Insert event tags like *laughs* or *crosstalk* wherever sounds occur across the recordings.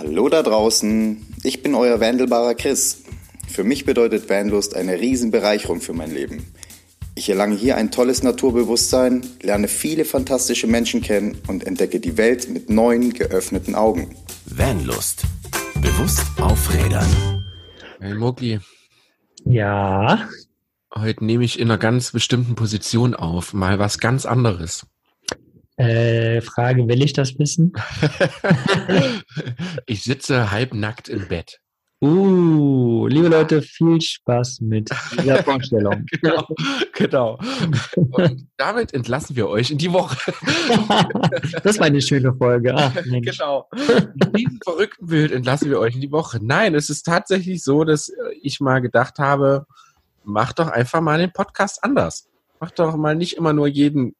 Hallo da draußen, ich bin euer wandelbarer Chris. Für mich bedeutet Vanlust eine Riesenbereicherung für mein Leben. Ich erlange hier ein tolles Naturbewusstsein, lerne viele fantastische Menschen kennen und entdecke die Welt mit neuen, geöffneten Augen. Vanlust. Bewusst aufrädern. Hey Mogli, Ja, heute nehme ich in einer ganz bestimmten Position auf, mal was ganz anderes. Äh, Frage, will ich das wissen? *laughs* ich sitze halbnackt im Bett. Uh, liebe Leute, viel Spaß mit dieser *laughs* Vorstellung. Genau, genau. Und damit entlassen wir euch in die Woche. *laughs* das war eine schöne Folge. Ach. Genau. Mit diesem verrückten Bild entlassen wir euch in die Woche. Nein, es ist tatsächlich so, dass ich mal gedacht habe, mach doch einfach mal den Podcast anders. Mach doch mal nicht immer nur jeden,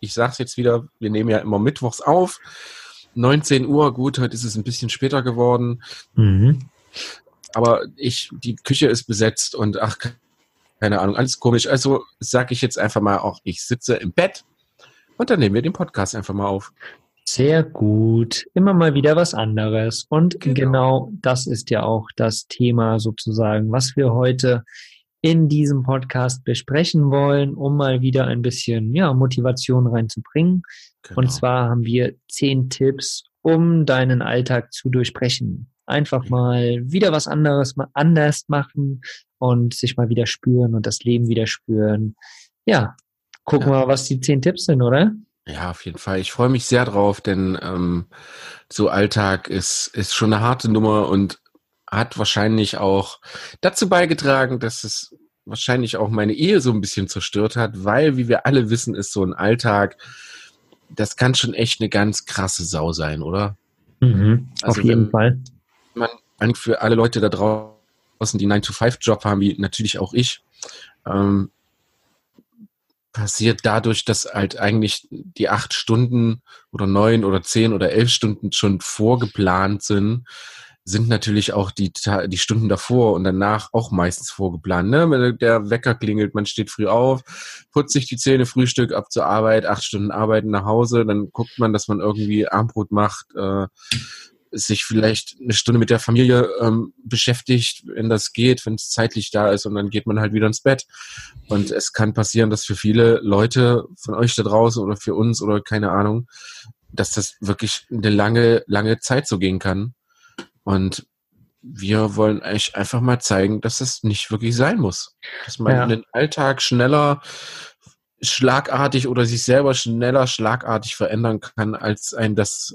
ich sag's jetzt wieder, wir nehmen ja immer mittwochs auf. 19 Uhr, gut, heute ist es ein bisschen später geworden. Mhm. aber ich, die Küche ist besetzt und ach, keine Ahnung, alles komisch. Also sage ich jetzt einfach mal auch, ich sitze im Bett und dann nehmen wir den Podcast einfach mal auf. Sehr gut. Immer mal wieder was anderes. Und Genau. genau. das ist ja auch das Thema sozusagen, was wir heute in diesem Podcast besprechen wollen, um mal wieder ein bisschen ja, Motivation reinzubringen. Genau. Und zwar haben wir zehn Tipps, um deinen Alltag zu durchbrechen. Einfach mal wieder was anderes mal anders machen und sich mal wieder spüren und das Leben wieder spüren. Ja, gucken wir mal, was die zehn Tipps sind, oder? Ja, auf jeden Fall. Ich freue mich sehr drauf, denn ähm, so Alltag ist, ist schon eine harte Nummer und hat wahrscheinlich auch dazu beigetragen, dass es wahrscheinlich auch meine Ehe so ein bisschen zerstört hat, weil, wie wir alle wissen, ist so ein Alltag, das kann schon echt eine ganz krasse Sau sein, oder? Mhm, Also auf jeden wenn- Fall. man eigentlich für alle Leute da draußen, die 9-to-5-Job haben, wie natürlich auch ich, ähm, passiert dadurch, dass halt eigentlich die acht Stunden oder neun oder zehn oder elf Stunden schon vorgeplant sind, sind natürlich auch die, die Stunden davor und danach auch meistens vorgeplant. Ne? Der Wecker klingelt, man steht früh auf, putzt sich die Zähne, Frühstück ab zur Arbeit, acht Stunden arbeiten nach Hause, dann guckt man, dass man irgendwie Armbrot macht, äh, sich vielleicht eine Stunde mit der Familie ähm, beschäftigt, wenn das geht, wenn es zeitlich da ist und dann geht man halt wieder ins Bett. Und es kann passieren, dass für viele Leute von euch da draußen oder für uns oder keine Ahnung, dass das wirklich eine lange, lange Zeit so gehen kann. Und wir wollen euch einfach mal zeigen, dass das nicht wirklich sein muss. Dass man Ja. den Alltag schneller, schlagartig oder sich selber schneller schlagartig verändern kann, als ein das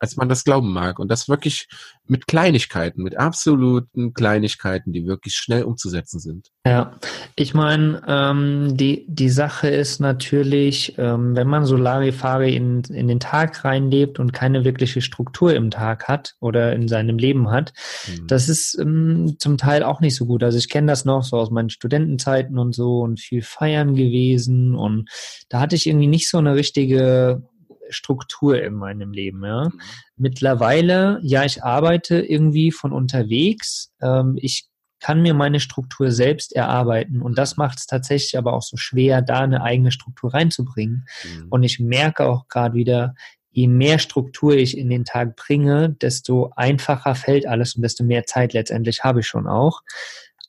als man das glauben mag. Und das wirklich mit Kleinigkeiten, mit absoluten Kleinigkeiten, die wirklich schnell umzusetzen sind. Ja, ich meine, ähm, die, die Sache ist natürlich, ähm, wenn man so Larifari in, in den Tag reinlebt und keine wirkliche Struktur im Tag hat oder in seinem Leben hat, Mhm. das ist ähm, zum Teil auch nicht so gut. Also ich kenne das noch so aus meinen Studentenzeiten und so und viel feiern gewesen und da hatte ich irgendwie nicht so eine richtige Struktur in meinem Leben, ja. Mhm. Mittlerweile, ja, ich arbeite irgendwie von unterwegs. Ähm, ich kann mir meine Struktur selbst erarbeiten und das macht es tatsächlich aber auch so schwer, da eine eigene Struktur reinzubringen. Mhm. Und ich merke auch gerade wieder, je mehr Struktur ich in den Tag bringe, desto einfacher fällt alles und desto mehr Zeit letztendlich habe ich schon auch.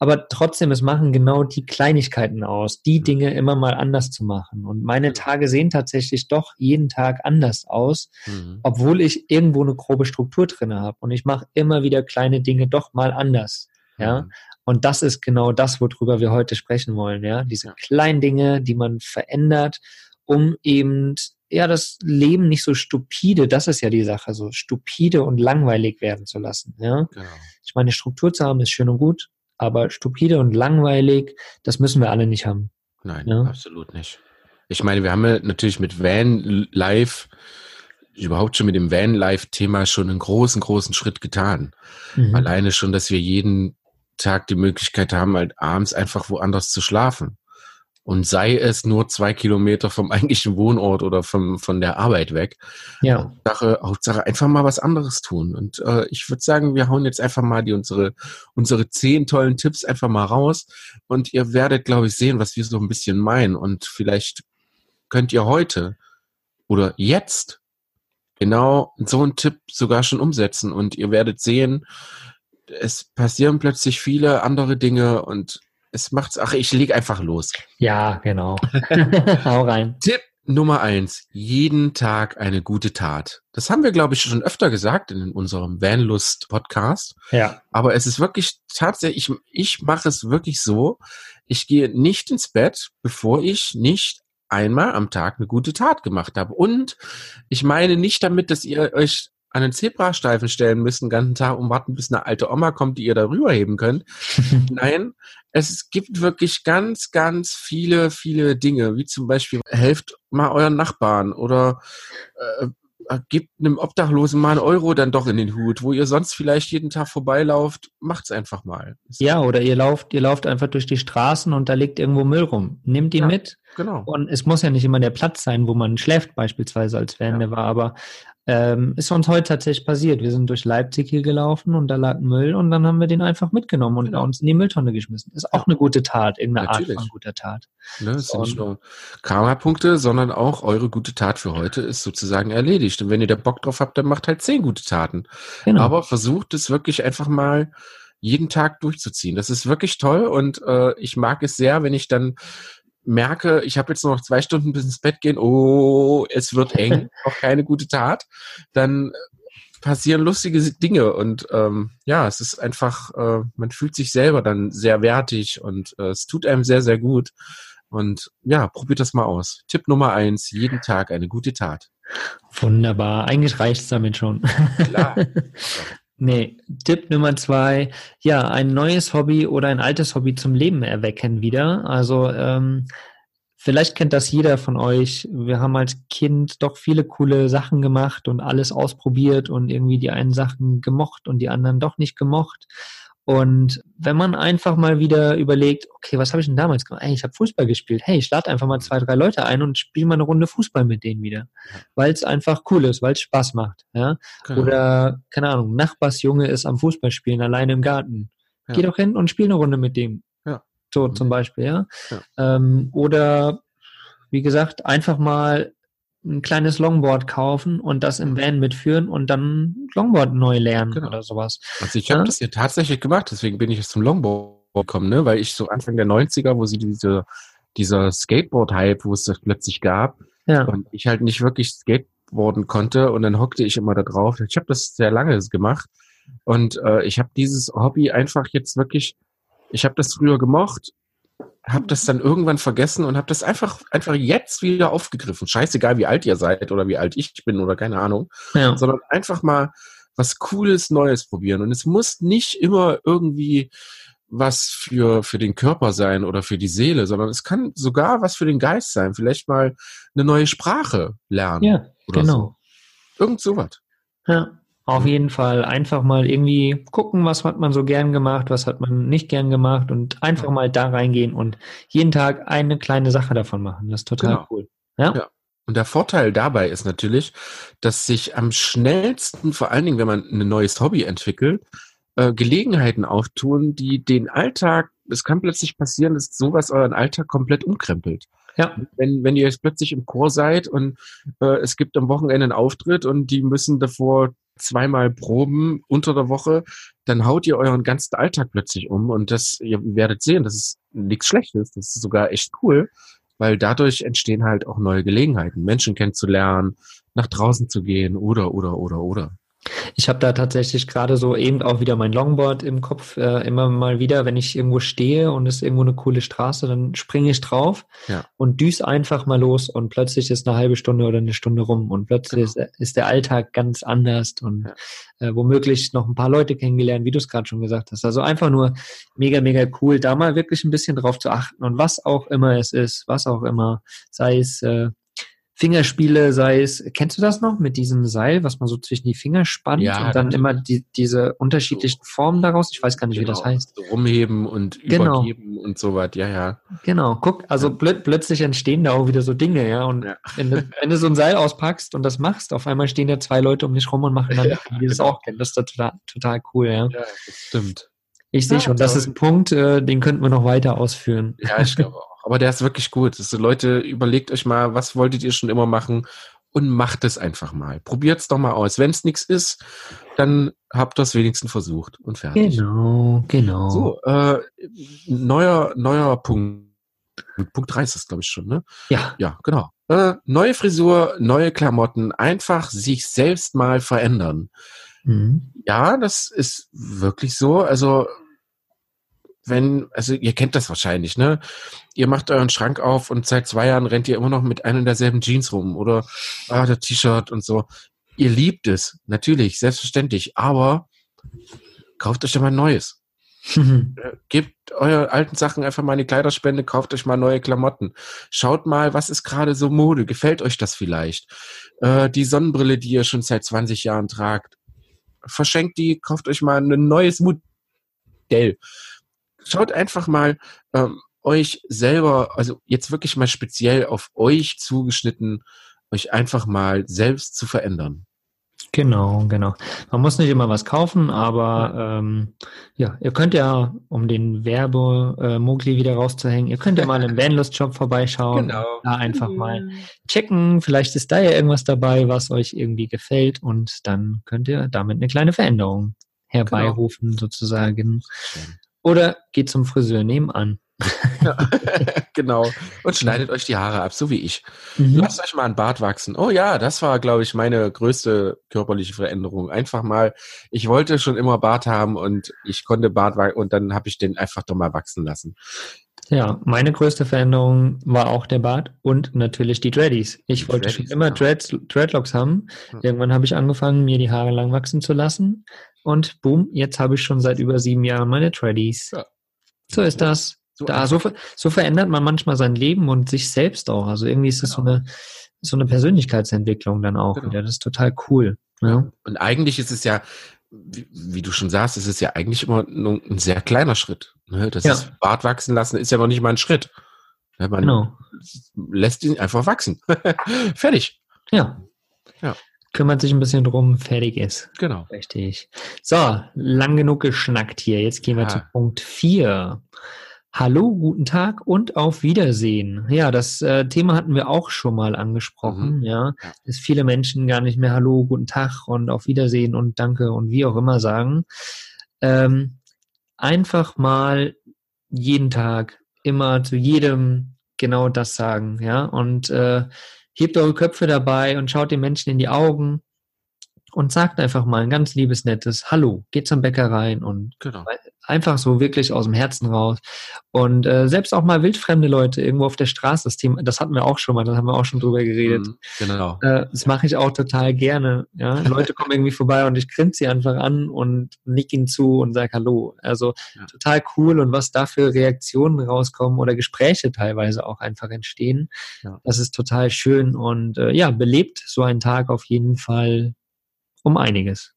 Aber trotzdem, es machen genau die Kleinigkeiten aus, die Mhm. Dinge immer mal anders zu machen. Und meine Genau. Tage sehen tatsächlich doch jeden Tag anders aus, Mhm. obwohl ich irgendwo eine grobe Struktur drinne habe. Und ich mache immer wieder kleine Dinge doch mal anders. Ja. Mhm. Und das ist genau das, worüber wir heute sprechen wollen, ja. Diese Ja. kleinen Dinge, die man verändert, um eben, ja, das Leben nicht so stupide, das ist ja die Sache, so stupide und langweilig werden zu lassen, ja. Genau. Ich meine, Struktur zu haben ist schön und gut, aber stupide und langweilig, das müssen wir alle nicht haben. Nein, Ja. absolut nicht. Ich meine, wir haben ja natürlich mit Van Live, überhaupt schon mit dem Van Live-Thema schon einen großen, großen Schritt getan. Mhm. Alleine schon, dass wir jeden Tag die Möglichkeit haben, halt abends einfach woanders zu schlafen. Und sei es nur zwei Kilometer vom *laughs* eigentlichen Wohnort oder vom, von der Arbeit weg. Ja, Hauptsache, Hauptsache einfach mal was anderes tun. Und äh, ich würde sagen, wir hauen jetzt einfach mal die unsere, unsere zehn tollen Tipps einfach mal raus. Und ihr werdet, glaube ich, sehen, was wir so ein bisschen meinen. Und vielleicht könnt ihr heute oder jetzt genau so einen Tipp sogar schon umsetzen und ihr werdet sehen, es passieren plötzlich viele andere Dinge und es macht's, ach, ich leg einfach los. Ja, genau. *laughs* *laughs* Hau rein. Tipp Nummer eins, jeden Tag eine gute Tat. Das haben wir, glaube ich, schon öfter gesagt in unserem Vanlust-Podcast. Ja. Aber es ist wirklich tatsächlich, ich, ich mache es wirklich so, ich gehe nicht ins Bett, bevor ich nicht einmal am Tag eine gute Tat gemacht habe. Und ich meine nicht damit, dass ihr euch an den Zebrastreifen stellen müsst, den ganzen Tag und warten, bis eine alte Oma kommt, die ihr darüber heben könnt. *laughs* Nein, es gibt wirklich ganz, ganz viele, viele Dinge, wie zum Beispiel helft mal euren Nachbarn oder äh, gebt einem Obdachlosen mal einen Euro dann doch in den Hut, wo ihr sonst vielleicht jeden Tag vorbeilauft, macht's einfach mal. Ja, oder ihr lauft, ihr lauft einfach durch die Straßen und da liegt irgendwo Müll rum. Nehmt ihn Ja, mit. Genau. Und es muss ja nicht immer der Platz sein, wo man schläft, beispielsweise als Wende war, aber ähm, ist uns heute tatsächlich passiert. Wir sind durch Leipzig hier gelaufen und da lag Müll und dann haben wir den einfach mitgenommen und Genau. uns in die Mülltonne geschmissen. Ist auch eine gute Tat, irgendeine Natürlich. Art von guter Tat. Ne, es sind nicht nur Karma-Punkte, sondern auch eure gute Tat für heute ist sozusagen erledigt. Und wenn ihr da Bock drauf habt, dann macht halt zehn gute Taten. Genau. Aber versucht es wirklich einfach mal jeden Tag durchzuziehen. Das ist wirklich toll und äh, ich mag es sehr, wenn ich dann merke, ich habe jetzt nur noch zwei Stunden bis ins Bett gehen, oh, es wird eng, *laughs* auch keine gute Tat, dann passieren lustige Dinge und ähm, ja, es ist einfach, äh, man fühlt sich selber dann sehr wertig und äh, es tut einem sehr, sehr gut. Und ja, probiert das mal aus. Tipp Nummer eins, jeden Tag eine gute Tat. Wunderbar. Eigentlich reicht's damit schon. Klar. *laughs* Nee, Tipp Nummer zwei, ja, ein neues Hobby oder ein altes Hobby zum Leben erwecken wieder. Also ähm, vielleicht kennt das jeder von euch. Wir haben als Kind doch viele coole Sachen gemacht und alles ausprobiert und irgendwie die einen Sachen gemocht und die anderen doch nicht gemocht. Und wenn man einfach mal wieder überlegt, okay, was habe ich denn damals gemacht? Hey, ich habe Fußball gespielt. Hey, ich lade einfach mal zwei, drei Leute ein und spiele mal eine Runde Fußball mit denen wieder. Weil es einfach cool ist, weil es Spaß macht. Ja? Genau. Oder, keine Ahnung, Nachbarsjunge ist am Fußballspielen alleine im Garten. Ja. Geh doch hin und spiel eine Runde mit dem. Ja. So Mhm. zum Beispiel, ja. Ja. Ähm, oder, wie gesagt, einfach mal ein kleines Longboard kaufen und das im Van mitführen und dann Longboard neu lernen Genau. oder sowas. Also ich habe Ja. das ja tatsächlich gemacht, deswegen bin ich jetzt zum Longboard gekommen, ne? weil ich so Anfang der 90er, wo sie diese, dieser Skateboard-Hype, wo es das plötzlich gab, Ja. und ich halt nicht wirklich skateboarden konnte und dann hockte ich immer da drauf. Ich habe das sehr lange gemacht und äh, ich habe dieses Hobby einfach jetzt wirklich, ich habe das früher gemocht, habe das dann irgendwann vergessen und habe das einfach einfach jetzt wieder aufgegriffen. Scheißegal, wie alt ihr seid oder wie alt ich bin oder keine Ahnung ja. sondern einfach mal was Cooles, Neues probieren. Und es muss nicht immer irgendwie was für, für den Körper sein oder für die Seele, sondern es kann sogar was für den Geist sein. Vielleicht mal eine neue Sprache lernen. Ja, oder genau. So. Irgend sowas. Ja, auf jeden Fall einfach mal irgendwie gucken, was hat man so gern gemacht, was hat man nicht gern gemacht und einfach mal da reingehen und jeden Tag eine kleine Sache davon machen. Das ist total Genau. cool. Ja? Ja. Und der Vorteil dabei ist natürlich, dass sich am schnellsten, vor allen Dingen, wenn man ein neues Hobby entwickelt, äh, Gelegenheiten auftun, die den Alltag, es kann plötzlich passieren, dass sowas euren Alltag komplett umkrempelt. Ja. Wenn, wenn ihr jetzt plötzlich im Chor seid und äh, es gibt am Wochenende einen Auftritt und die müssen davor zweimal proben unter der Woche, dann haut ihr euren ganzen Alltag plötzlich um und das, ihr werdet sehen, das ist nichts Schlechtes, das ist sogar echt cool, weil dadurch entstehen halt auch neue Gelegenheiten, Menschen kennenzulernen, nach draußen zu gehen oder, oder, oder, oder. Ich habe da tatsächlich gerade so eben auch wieder mein Longboard im Kopf. Äh, immer mal wieder, wenn ich irgendwo stehe und es ist irgendwo eine coole Straße, dann springe ich drauf Ja. und düse einfach mal los und plötzlich ist eine halbe Stunde oder eine Stunde rum und plötzlich Genau. ist, ist der Alltag ganz anders und äh, womöglich noch ein paar Leute kennengelernt, wie du es gerade schon gesagt hast. Also einfach nur mega, mega cool, da mal wirklich ein bisschen drauf zu achten und was auch immer es ist, was auch immer, sei es äh, Fingerspiele, sei es, kennst du das noch mit diesem Seil, was man so zwischen die Finger spannt Ja, und dann natürlich. immer die, diese unterschiedlichen Formen daraus? Ich weiß gar nicht, wie das Genau. heißt. So rumheben und Genau. übergeben und so was, ja, ja. Genau, guck, also plö plötzlich entstehen da auch wieder so Dinge, ja. Und Ja. wenn, du, wenn du so ein Seil auspackst und das machst, auf einmal stehen da zwei Leute um dich rum und machen dann, *laughs* Ja, wie das genau. auch kennen. Das ist total, total cool, ja. Ja, das stimmt. Ich sehe Ja, schon, das ist ein Punkt, äh, den könnten wir noch weiter ausführen. Ja, ich glaube auch. Aber der ist wirklich gut. Ist, Leute, überlegt euch mal, was wolltet ihr schon immer machen und macht es einfach mal. Probiert's doch mal aus. Wenn es nichts ist, dann habt ihr es wenigstens versucht und fertig. Genau, genau. So, äh, neuer, neuer Punkt. Punkt 3 ist das, glaube ich, schon, ne? Ja. Ja, genau. Äh, neue Frisur, neue Klamotten, einfach sich selbst mal verändern. Mhm. Ja, das ist wirklich so. Also, wenn, also ihr kennt das wahrscheinlich, ne? Ihr macht euren Schrank auf und seit zwei Jahren rennt ihr immer noch mit einer derselben Jeans rum oder ah, der T-Shirt und so. Ihr liebt es, natürlich, selbstverständlich, aber kauft euch doch mal ein neues. *laughs* Äh, Gebt eure alten Sachen einfach mal in die Kleiderspende, kauft euch mal neue Klamotten. Schaut mal, was ist gerade so Mode? Gefällt euch das vielleicht? Äh, die Sonnenbrille, die ihr schon seit 20 Jahren tragt, verschenkt die, kauft euch mal ein neues Modell. Schaut einfach mal ähm, euch selber, also jetzt wirklich mal speziell auf euch zugeschnitten, euch einfach mal selbst zu verändern. Genau, genau. Man muss nicht immer was kaufen, aber ähm, ja, ihr könnt ja, um den Werbe-Mogli wieder rauszuhängen, ihr könnt ja mal im *laughs* Vanlust-Shop vorbeischauen. Genau. Da einfach mal checken. Vielleicht ist da ja irgendwas dabei, was euch irgendwie gefällt und dann könnt ihr damit eine kleine Veränderung herbeirufen, sozusagen. Oder geht zum Friseur nebenan. Ja, *laughs* genau. Und schneidet euch die Haare ab, so wie ich. Mhm. Lasst euch mal ein Bart wachsen. Oh ja, das war, glaube ich, meine größte körperliche Veränderung. Einfach mal, ich wollte schon immer Bart haben und ich konnte Bart wachsen und dann habe ich den einfach doch mal wachsen lassen. Ja, meine größte Veränderung war auch der Bart und natürlich die Dreadies. Ich Die wollte Dreadies, schon immer ja. Dreads, Dreadlocks haben. Ja. Irgendwann habe ich angefangen, mir die Haare lang wachsen zu lassen. Und boom, jetzt habe ich schon seit über sieben Jahren meine Dreadies. Ja. So ist das. So Da, so, so verändert man manchmal sein Leben und sich selbst auch. Also irgendwie ist das so eine, so eine Persönlichkeitsentwicklung dann auch Genau. wieder. Das ist total cool. Ja. Und eigentlich ist es ja, wie, wie du schon sagst, es ist ja eigentlich immer nur ein sehr kleiner Schritt. Ne? Das Ja. ist Bart wachsen lassen ist ja noch nicht mal ein Schritt. Man Genau. lässt ihn einfach wachsen. *laughs* Fertig. Ja. Ja. Kümmert sich ein bisschen drum, fertig ist. Genau. Richtig. So, lang genug geschnackt hier. Jetzt gehen wir Ja. zu Punkt 4. Hallo, guten Tag und auf Wiedersehen. Ja, das äh, Thema hatten wir auch schon mal angesprochen, Mhm. ja, dass viele Menschen gar nicht mehr Hallo, guten Tag und auf Wiedersehen und Danke und wie auch immer sagen. Ähm, einfach mal jeden Tag, immer zu jedem genau das sagen, ja, und äh, hebt eure Köpfe dabei und schaut den Menschen in die Augen und sagt einfach mal ein ganz liebes, nettes Hallo. Geht zum Bäcker rein und Genau. einfach so wirklich aus dem Herzen raus. Und äh, selbst auch mal wildfremde Leute irgendwo auf der Straße, das Thema, das hatten wir auch schon mal, da haben wir auch schon drüber geredet. Mhm, Genau. Äh, das mache ich auch total gerne. Ja? *laughs* Leute kommen irgendwie vorbei und ich grinse sie einfach an und nick ihnen zu und sage Hallo. Also Ja. total cool und was da für Reaktionen rauskommen oder Gespräche teilweise auch einfach entstehen. Ja. Das ist total schön und äh, ja, belebt so einen Tag auf jeden Fall um einiges.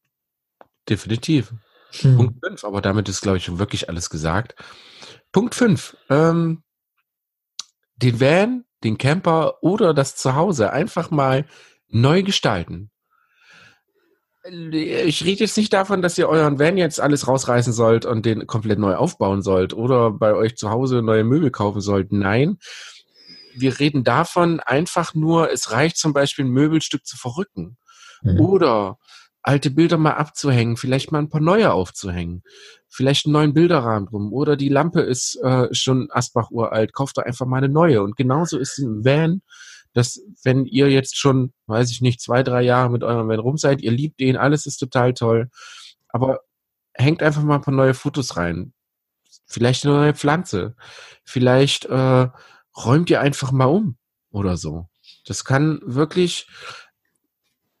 Definitiv. Hm. Punkt 5, aber damit ist, glaube ich, wirklich alles gesagt. Punkt 5. Ähm, den Van, den Camper oder das Zuhause einfach mal neu gestalten. Ich rede jetzt nicht davon, dass ihr euren Van jetzt alles rausreißen sollt und den komplett neu aufbauen sollt oder bei euch zu Hause neue Möbel kaufen sollt. Nein, wir reden davon einfach nur, es reicht zum Beispiel ein Möbelstück zu verrücken Mhm. oder alte Bilder mal abzuhängen, vielleicht mal ein paar neue aufzuhängen, vielleicht einen neuen Bilderrahmen drum oder die Lampe ist äh, schon Asbach uralt, kauft doch einfach mal eine neue. Und genauso ist ein Van, dass wenn ihr jetzt schon, weiß ich nicht, zwei, drei Jahre mit eurem Van rum seid, ihr liebt den, alles ist total toll, aber hängt einfach mal ein paar neue Fotos rein. Vielleicht eine neue Pflanze. Vielleicht äh, räumt ihr einfach mal um oder so. Das kann wirklich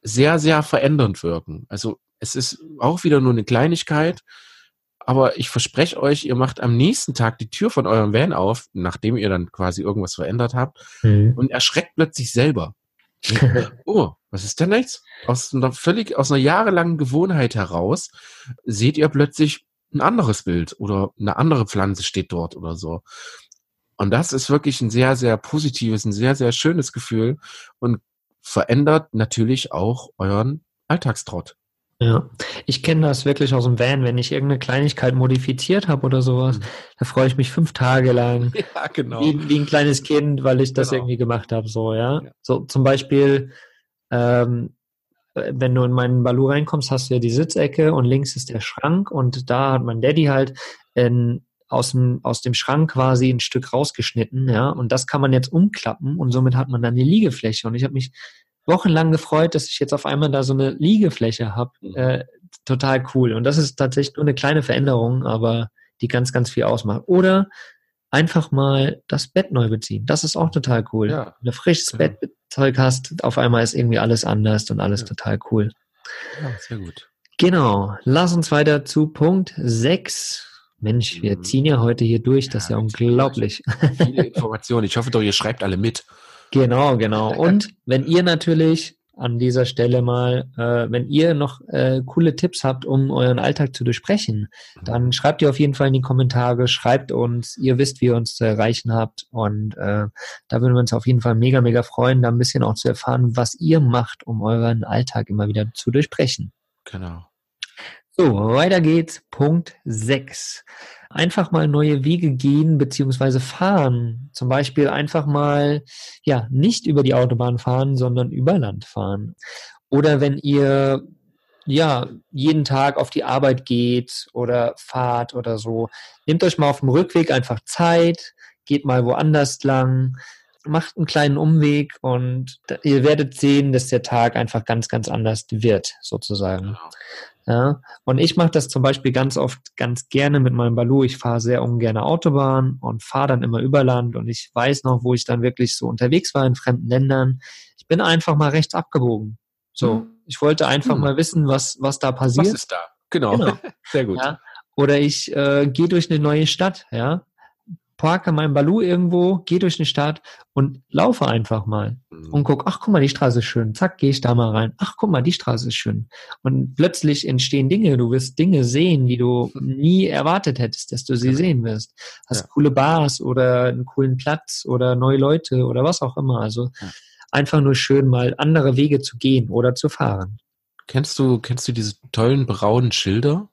sehr, sehr verändernd wirken. Also es ist auch wieder nur eine Kleinigkeit, aber ich verspreche euch, ihr macht am nächsten Tag die Tür von eurem Van auf, nachdem ihr dann quasi irgendwas verändert habt, Mhm. und erschreckt plötzlich selber. *laughs* oh, was ist denn jetzt? Aus einer völlig, aus einer jahrelangen Gewohnheit heraus seht ihr plötzlich ein anderes Bild oder eine andere Pflanze steht dort oder so. Und das ist wirklich ein sehr, sehr positives, ein sehr, sehr schönes Gefühl und verändert natürlich auch euren Alltagstrott. Ja, ich kenne das wirklich aus dem Van, wenn ich irgendeine Kleinigkeit modifiziert habe oder sowas, Mhm. da freue ich mich fünf Tage lang, *laughs* Ja, genau. wie, wie ein kleines Kind, weil ich das Genau. irgendwie gemacht habe, so, ja. Ja. So zum Beispiel ähm, wenn du in meinen Balu reinkommst, hast du ja die Sitzecke und links ist der Schrank und da hat mein Daddy halt in, aus, dem, aus dem Schrank quasi ein Stück rausgeschnitten, ja, und das kann man jetzt umklappen und somit hat man dann eine Liegefläche und ich habe mich wochenlang gefreut, dass ich jetzt auf einmal da so eine Liegefläche habe. Mhm. Äh, total cool. Und das ist tatsächlich nur eine kleine Veränderung, aber die ganz, ganz viel ausmacht. Oder einfach mal das Bett neu beziehen. Das ist auch total cool. Ja, Wenn du frisches genau. Bettzeug hast, auf einmal ist irgendwie alles anders und alles ja. total cool. Ja, sehr gut. Genau. Lass uns weiter zu Punkt 6. Mensch, wir mhm. ziehen ja heute hier durch, das ist ja unglaublich. Viele Informationen. Ich hoffe doch, ihr schreibt alle mit. Genau, genau. Und wenn ihr natürlich an dieser Stelle mal, äh, wenn ihr noch äh, coole Tipps habt, um euren Alltag zu durchbrechen, dann schreibt ihr auf jeden Fall in die Kommentare, schreibt uns, ihr wisst, wie ihr uns zu erreichen habt und äh, da würden wir uns auf jeden Fall mega, mega freuen, da ein bisschen auch zu erfahren, was ihr macht, um euren Alltag immer wieder zu durchbrechen. Genau. So, weiter geht's. Punkt 6 einfach mal neue Wege gehen beziehungsweise fahren. Zum Beispiel einfach mal, ja, nicht über die Autobahn fahren, sondern über Land fahren. Oder wenn ihr ja, jeden Tag auf die Arbeit geht oder fahrt oder so. Nehmt euch mal auf dem Rückweg einfach Zeit, geht mal woanders lang, macht einen kleinen Umweg und ihr werdet sehen, dass der Tag einfach ganz, ganz anders wird, sozusagen. Ja, und ich mache das zum Beispiel ganz oft ganz gerne mit meinem Balu. Ich fahre sehr ungern Autobahn und fahre dann immer über Land und ich weiß noch, wo ich dann wirklich so unterwegs war in fremden Ländern. Ich bin einfach mal rechts abgebogen. So, mhm. ich wollte einfach mhm. mal wissen, was, was da passiert. Was ist da? Genau. genau. *laughs* Sehr gut. Ja. Oder ich äh, gehe durch eine neue Stadt, ja parke mein Balu irgendwo, gehe durch eine Stadt und laufe einfach mal mhm. und guck, ach guck mal, die Straße ist schön. Zack, gehe ich da mal rein. Ach guck mal, die Straße ist schön. Und plötzlich entstehen Dinge. Du wirst Dinge sehen, die du nie erwartet hättest, dass du sie ja. sehen wirst. Hast ja. coole Bars oder einen coolen Platz oder neue Leute oder was auch immer. Also ja. einfach nur schön mal andere Wege zu gehen oder zu fahren. Kennst du, kennst du diese tollen braunen Schilder?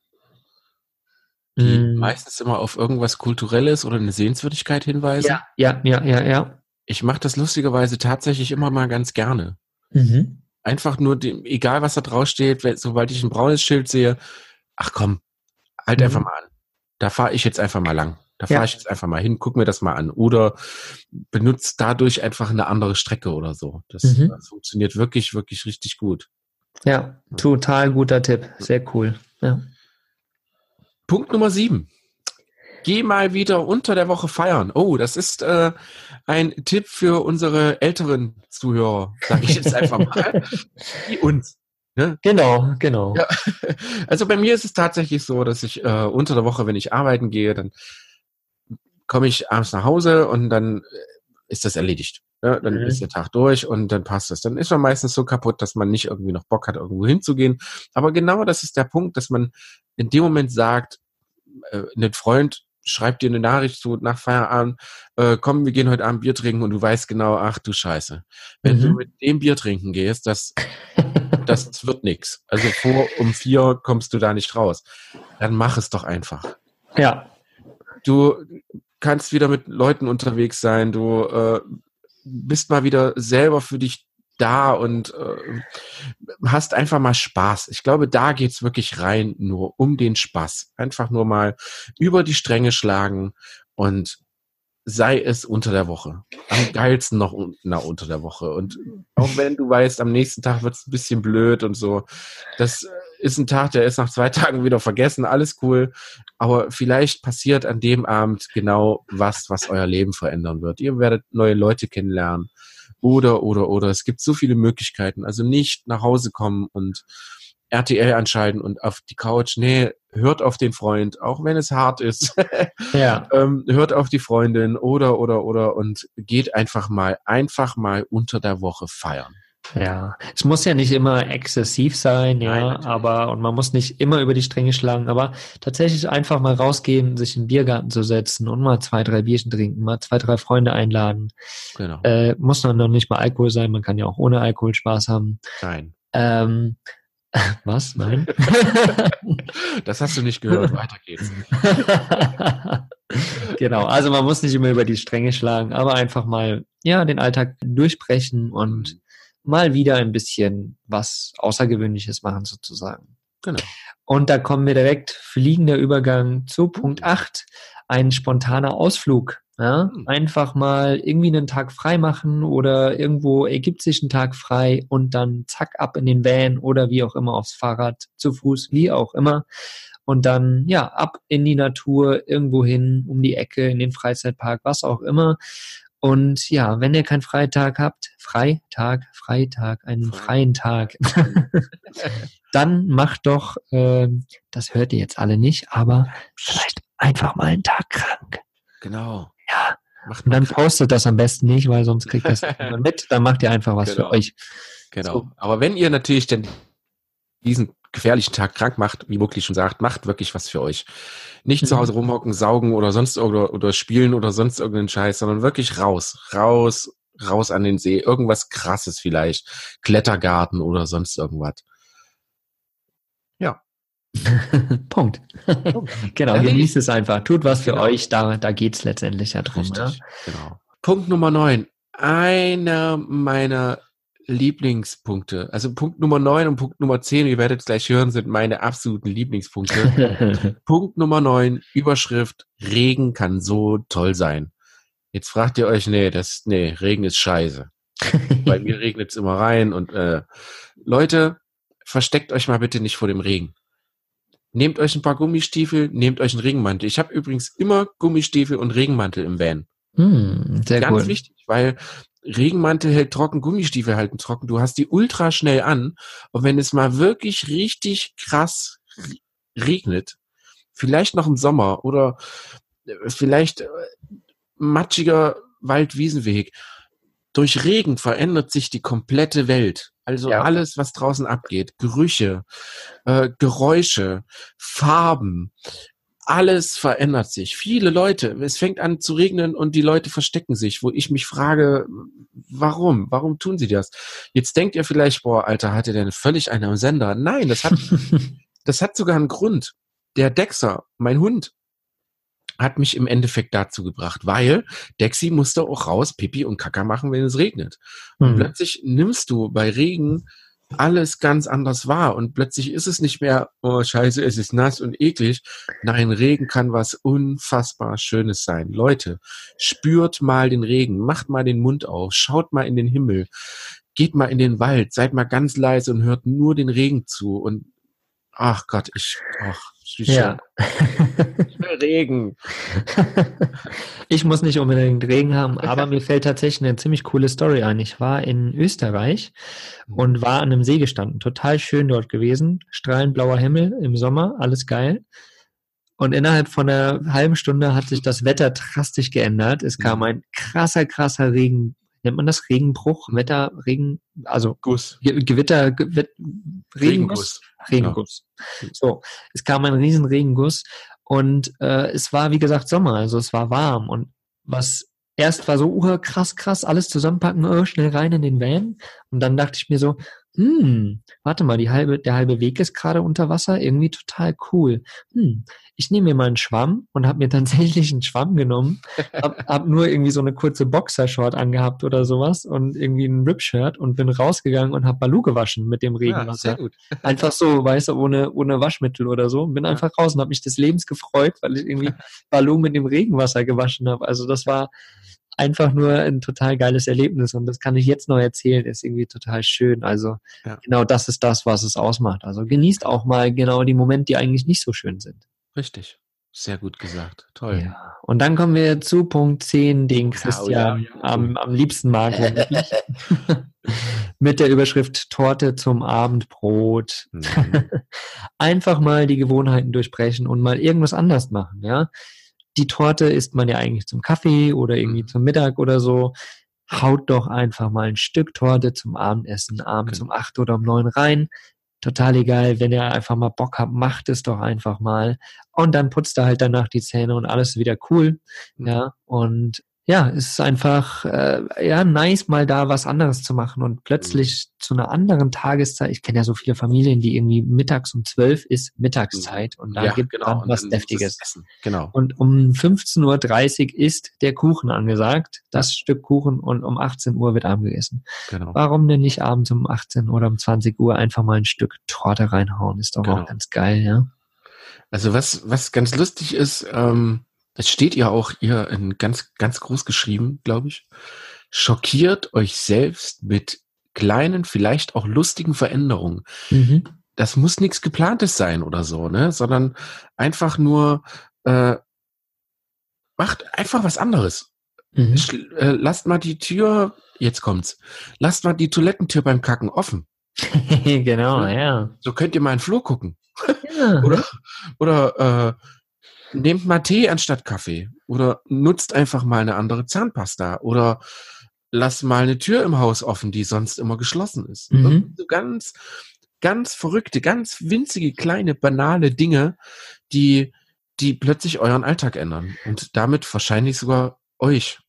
Die mm. meistens immer auf irgendwas Kulturelles oder eine Sehenswürdigkeit hinweisen. Ja, ja, ja, ja, ja. Ich mache das lustigerweise tatsächlich immer mal ganz gerne. Mhm. Einfach nur, dem, egal was da draufsteht, sobald ich ein braunes Schild sehe, ach komm, halt mhm. einfach mal an. Da fahre ich jetzt einfach mal lang. Da fahre ja. ich jetzt einfach mal hin, guck mir das mal an. Oder benutzt dadurch einfach eine andere Strecke oder so. Das, mhm. das funktioniert wirklich, wirklich richtig gut. Ja, total guter Tipp. Sehr cool. Ja. Punkt Nummer sieben. Geh mal wieder unter der Woche feiern. Oh, das ist äh, ein Tipp für unsere älteren Zuhörer, sage ich jetzt einfach mal. *laughs* Wie uns. Ne? Genau, genau. Ja. Also bei mir ist es tatsächlich so, dass ich äh, unter der Woche, wenn ich arbeiten gehe, dann komme ich abends nach Hause und dann äh, ist das erledigt. Ja, dann mhm. ist der Tag durch und dann passt es. Dann ist man meistens so kaputt, dass man nicht irgendwie noch Bock hat, irgendwo hinzugehen. Aber genau das ist der Punkt, dass man in dem Moment sagt, äh, ein Freund schreibt dir eine Nachricht so nach Feierabend, äh, komm, wir gehen heute Abend Bier trinken und du weißt genau, ach du Scheiße. Wenn mhm. du mit dem Bier trinken gehst, das, *laughs* das wird nix. Also vor um vier kommst du da nicht raus. Dann mach es doch einfach. Ja. Du kannst wieder mit Leuten unterwegs sein, du äh, bist mal wieder selber für dich da und äh, hast einfach mal Spaß. Ich glaube, da geht's wirklich rein nur um den Spaß. Einfach nur mal über die Stränge schlagen und sei es unter der Woche. Am geilsten noch na, unter der Woche. Und auch wenn du weißt, am nächsten Tag wird's ein bisschen blöd und so, das ist ein Tag, der ist nach zwei *laughs* Tagen wieder vergessen, alles cool. Aber vielleicht passiert an dem Abend genau was, was euer Leben verändern wird. Ihr werdet neue Leute kennenlernen oder, oder, oder. Es gibt so viele Möglichkeiten. Also nicht nach Hause kommen und RTL anschalten und auf die Couch. Nee, hört auf den Freund, auch wenn es hart ist. *laughs* ja. *laughs* ähm, hört auf die Freundin oder, oder, oder und geht einfach mal, einfach mal unter der Woche feiern. Ja, es muss ja nicht immer exzessiv sein, ja, Nein, aber und man muss nicht immer über die Stränge schlagen, aber tatsächlich einfach mal rausgehen, sich in den Biergarten zu setzen und mal zwei, drei Bierchen trinken, mal zwei, drei Freunde einladen. Genau. Äh, muss dann noch nicht mal Alkohol sein, man kann ja auch ohne Alkohol Spaß haben. Nein. Ähm, *laughs* was? Nein? *laughs* das hast du nicht gehört. Weiter geht's. *laughs* genau. Also man muss nicht immer über die Stränge schlagen, aber einfach mal, ja, den Alltag durchbrechen und mal wieder ein bisschen was Außergewöhnliches machen sozusagen. Genau. Und da kommen wir direkt, fliegender Übergang zu Punkt 8, ein spontaner Ausflug. Ja? Hm. Einfach mal irgendwie einen Tag frei machen oder irgendwo ergibt sich ein Tag frei und dann zack ab in den Van oder wie auch immer aufs Fahrrad, zu Fuß, wie auch immer. Und dann, ja, ab in die Natur, irgendwo hin, um die Ecke, in den Freizeitpark, was auch immer. Und ja, wenn ihr keinen Freitag habt, Freitag, Freitag, einen Frei- freien Tag, *laughs* dann macht doch, ähm, das hört ihr jetzt alle nicht, aber vielleicht einfach mal einen Tag krank. Genau. Ja. Macht Und dann mal postet das am besten nicht, weil sonst kriegt das *laughs* mit. Dann macht ihr einfach was Genau. für euch. Genau. So. Aber wenn ihr natürlich denn diesen gefährlichen Tag krank macht, wie wirklich schon sagt, macht wirklich was für euch. Nicht zu Mhm. Hause rumhocken, saugen oder sonst oder, oder spielen oder sonst irgendeinen Scheiß, sondern wirklich raus, raus, raus an den See, irgendwas krasses vielleicht, Klettergarten oder sonst irgendwas. *laughs* Punkt. *laughs* genau, Ja, genießt es einfach. Tut was für Genau. euch. Da, da geht's letztendlich ja drum. Ne? Richtig, genau. Punkt Nummer neun. Einer meiner Lieblingspunkte. Also Punkt Nummer neun und Punkt Nummer zehn, ihr werdet es gleich hören, sind meine absoluten Lieblingspunkte. *laughs* Punkt Nummer neun, Überschrift, Regen kann so toll sein. Jetzt fragt ihr euch, nee, das, nee, Regen ist scheiße. *laughs* Bei mir regnet es immer rein und äh, Leute, versteckt euch mal bitte nicht vor dem Regen. Nehmt euch ein paar Gummistiefel, nehmt euch einen Regenmantel. Ich habe übrigens immer Gummistiefel und Regenmantel im Van. Hm, sehr Ganz cool. wichtig, weil Regenmantel hält trocken, Gummistiefel halten trocken. Du hast die ultra schnell an. Und wenn es mal wirklich richtig krass regnet, vielleicht noch im Sommer oder äh, vielleicht äh, matschiger Waldwiesenweg, durch Regen verändert sich die komplette Welt. Also Ja. alles, was draußen abgeht, Gerüche, äh, Geräusche, Farben, alles verändert sich. Viele Leute, es fängt an zu regnen und die Leute verstecken sich, wo ich mich frage, warum? Warum tun sie das? Jetzt denkt ihr vielleicht, boah, Alter, hatte der völlig einen am Sender? Nein, das hat, *laughs* das hat sogar einen Grund. Der Dexter, mein Hund, hat mich im Endeffekt dazu gebracht, weil Dexy musste auch raus Pipi und Kacker machen, wenn es regnet. Und Hm. plötzlich nimmst du bei Regen alles ganz anders wahr und plötzlich ist es nicht mehr, oh scheiße, es ist nass und eklig. Nein, Regen kann was unfassbar Schönes sein. Leute, spürt mal den Regen, macht mal den Mund auf, schaut mal in den Himmel, geht mal in den Wald, seid mal ganz leise und hört nur den Regen zu und ach Gott, ich, ach, Ja. Ich will Regen. *laughs* ich muss nicht unbedingt Regen haben, aber mir fällt tatsächlich eine ziemlich coole Story ein. Ich war in Österreich und war an einem See gestanden. Total schön dort gewesen. Strahlend blauer Himmel im Sommer, alles geil. Und innerhalb von einer halben Stunde hat sich das Wetter drastisch geändert. Es kam Mhm. ein krasser, krasser Regen. Nennt man das Regenbruch? Wetter, Regen, also Guss. Ge Gewitter, Gewitt, Regenguss. Regenguss. So, es kam ein riesen Regenguss und äh, es war, wie gesagt, Sommer, also es war warm und was erst war so, uh, krass, krass, alles zusammenpacken, oh, schnell rein in den Van und dann dachte ich mir so, hm, warte mal, die halbe, der halbe Weg ist gerade unter Wasser, irgendwie total cool. Hm, ich nehme mir mal einen Schwamm und habe mir *laughs* tatsächlich einen Schwamm genommen, hab, *laughs* hab nur irgendwie so eine kurze Boxershort angehabt oder sowas und irgendwie ein Rip-Shirt und bin rausgegangen und habe Balu gewaschen mit dem Ja, Regenwasser. sehr gut. *laughs* Einfach so, weißt du, ohne, ohne Waschmittel oder so. Bin Ja. einfach raus und habe mich des Lebens gefreut, weil ich irgendwie Balloon mit dem Regenwasser gewaschen habe. Also das war einfach nur ein total geiles Erlebnis und das kann ich jetzt noch erzählen, ist irgendwie total schön. Also Ja. genau das ist das, was es ausmacht. Also genießt auch mal genau die Momente, die eigentlich nicht so schön sind. Richtig. Sehr gut gesagt. Toll. Ja. Und dann kommen wir zu Punkt 10, den Ja, Christian ja, ja. Am, am liebsten mag. *laughs* Mit der Überschrift Torte zum Abendbrot. Mhm. *laughs* Einfach mal die Gewohnheiten durchbrechen und mal irgendwas anders machen, ja. Die Torte isst man ja eigentlich zum Kaffee oder irgendwie Mhm. zum Mittag oder so. Haut doch einfach mal ein Stück Torte zum Abendessen abends Genau. um acht oder um neun rein. Total egal, wenn ihr einfach mal Bock habt, macht es doch einfach mal. Und dann putzt ihr halt danach die Zähne und alles wieder cool. Mhm. Ja, und ja, es ist einfach äh, ja nice, mal da was anderes zu machen und plötzlich mhm. zu einer anderen Tageszeit. Ich kenne ja so viele Familien, die irgendwie mittags um zwölf ist Mittagszeit und da ja, gibt genau. dann was Deftiges. Genau. Und um 15.30 Uhr ist der Kuchen angesagt, das. Stück Kuchen und um 18 Uhr wird Abend gegessen. Genau. Warum denn nicht abends um 18 oder um 20 Uhr einfach mal ein Stück Torte reinhauen? Ist doch genau. auch ganz geil, ja. Also was, was ganz lustig ist, ähm, es steht ja auch hier in ganz, ganz groß geschrieben, glaube ich. Schockiert euch selbst mit kleinen, vielleicht auch lustigen Veränderungen. Mhm. Das muss nichts geplantes sein oder so, ne? Sondern einfach nur äh, macht einfach was anderes. Mhm. Äh, lasst mal die Tür, jetzt kommt's, lasst mal die Toilettentür beim Kacken offen. *laughs* genau, ja. So könnt ihr mal in den Flur gucken. Ja. *laughs* oder oder äh, nehmt mal Tee anstatt Kaffee oder nutzt einfach mal eine andere Zahnpasta oder lasst mal eine Tür im Haus offen, die sonst immer geschlossen ist. Mhm. So ganz, ganz verrückte, ganz winzige, kleine, banale Dinge, die, die plötzlich euren Alltag ändern und damit wahrscheinlich sogar euch.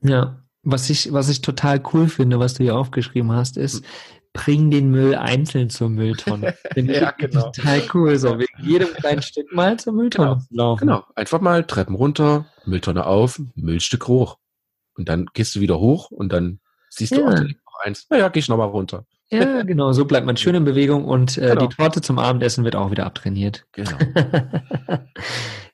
Ja, was ich, was ich total cool finde, was du hier aufgeschrieben hast, ist, hm bring den Müll einzeln zur Mülltonne. *laughs* ja, genau. Total cool, so wegen jedem kleinen Stück mal zur Mülltonne genau. laufen. Genau, einfach mal Treppen runter, Mülltonne auf, Müllstück hoch. Und dann gehst du wieder hoch und dann siehst du, ja. da liegt noch eins. Naja, geh ich nochmal runter. Ja, genau, so bleibt man schön in Bewegung und äh, genau. die Torte zum Abendessen wird auch wieder abtrainiert. Genau. *laughs*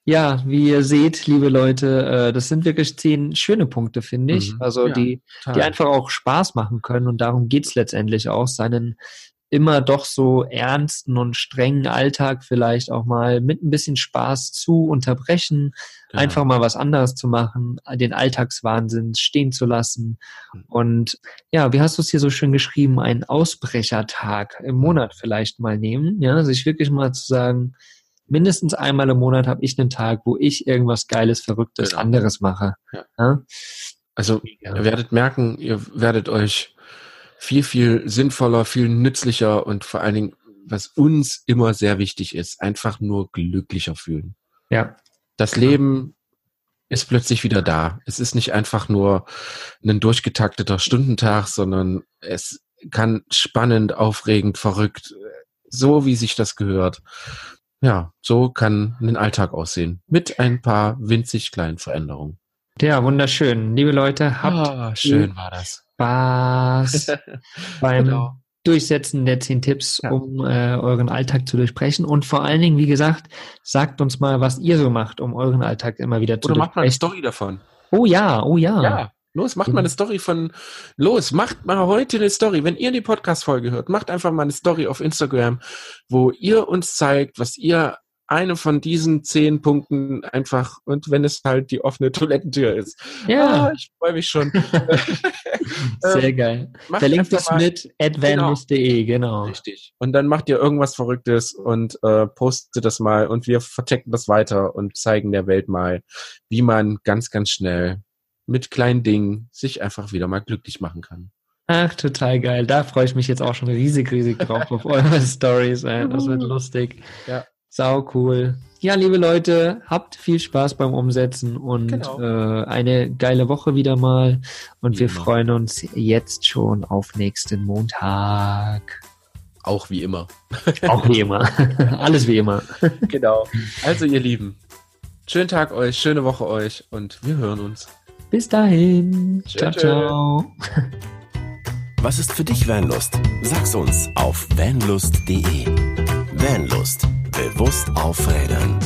Ja, wie ihr seht, liebe Leute, äh, das sind wirklich zehn schöne Punkte, finde ich. Mhm. Also ja, die, die einfach auch Spaß machen können. Und darum geht's letztendlich auch, seinen immer doch so ernsten und strengen Alltag vielleicht auch mal mit ein bisschen Spaß zu unterbrechen, genau. einfach mal was anderes zu machen, den Alltagswahnsinn stehen zu lassen. Mhm. Und ja, wie hast du es hier so schön geschrieben, einen Ausbrechertag im Monat vielleicht mal nehmen, ja, sich wirklich mal zu sagen, mindestens einmal im Monat habe ich einen Tag, wo ich irgendwas Geiles, Verrücktes, genau. anderes mache. Ja. Ja? Also ja. ihr werdet merken, ihr werdet euch viel, viel sinnvoller, viel nützlicher und vor allen Dingen, was uns immer sehr wichtig ist, einfach nur glücklicher fühlen. Ja. Das Leben ist plötzlich wieder da. Es ist nicht einfach nur ein durchgetakteter Stundentag, sondern es kann spannend, aufregend, verrückt, so wie sich das gehört. Ja, so kann ein Alltag aussehen. Mit ein paar winzig kleinen Veränderungen. Ja, wunderschön. Liebe Leute, habt oh, schön war das. Spaß *laughs* beim genau. Durchsetzen der zehn Tipps, ja. um äh, euren Alltag zu durchbrechen. Und vor allen Dingen, wie gesagt, sagt uns mal, was ihr so macht, um euren Alltag immer wieder zu Oder macht mal eine Story davon. Oh ja, oh ja. Ja, Los, macht mal eine Story von, los, macht mal heute eine Story. Wenn ihr die Podcast-Folge hört, macht einfach mal eine Story auf Instagram, wo ihr uns zeigt, was ihr eine von diesen zehn Punkten einfach, und wenn es halt die offene Toilettentür ist. Ja. Ah, ich freue mich schon. *laughs* Sehr ähm, geil. Verlinkt es mit advantage.de, genau. genau. Richtig. Und dann macht ihr irgendwas Verrücktes und äh, postet das mal und wir vertecken das weiter und zeigen der Welt mal, wie man ganz, ganz schnell mit kleinen Dingen sich einfach wieder mal glücklich machen kann. Ach, total geil. Da freue ich mich jetzt auch schon riesig, riesig drauf auf eure *laughs* Stories. Das wird lustig. Ja. Sau cool. Ja, liebe Leute, habt viel Spaß beim Umsetzen und genau. äh, eine geile Woche wieder mal. Und wir freuen uns jetzt schon auf nächsten Montag. Auch wie immer. *laughs* Auch wie immer. *laughs* Alles wie immer. Genau. Also, ihr Lieben, schönen Tag euch, schöne Woche euch und wir hören uns. Bis dahin. Ciao, ciao. Was ist für dich Vanlust? Sag's uns auf vanlust.de. Vanlust. Bewusst aufrädern.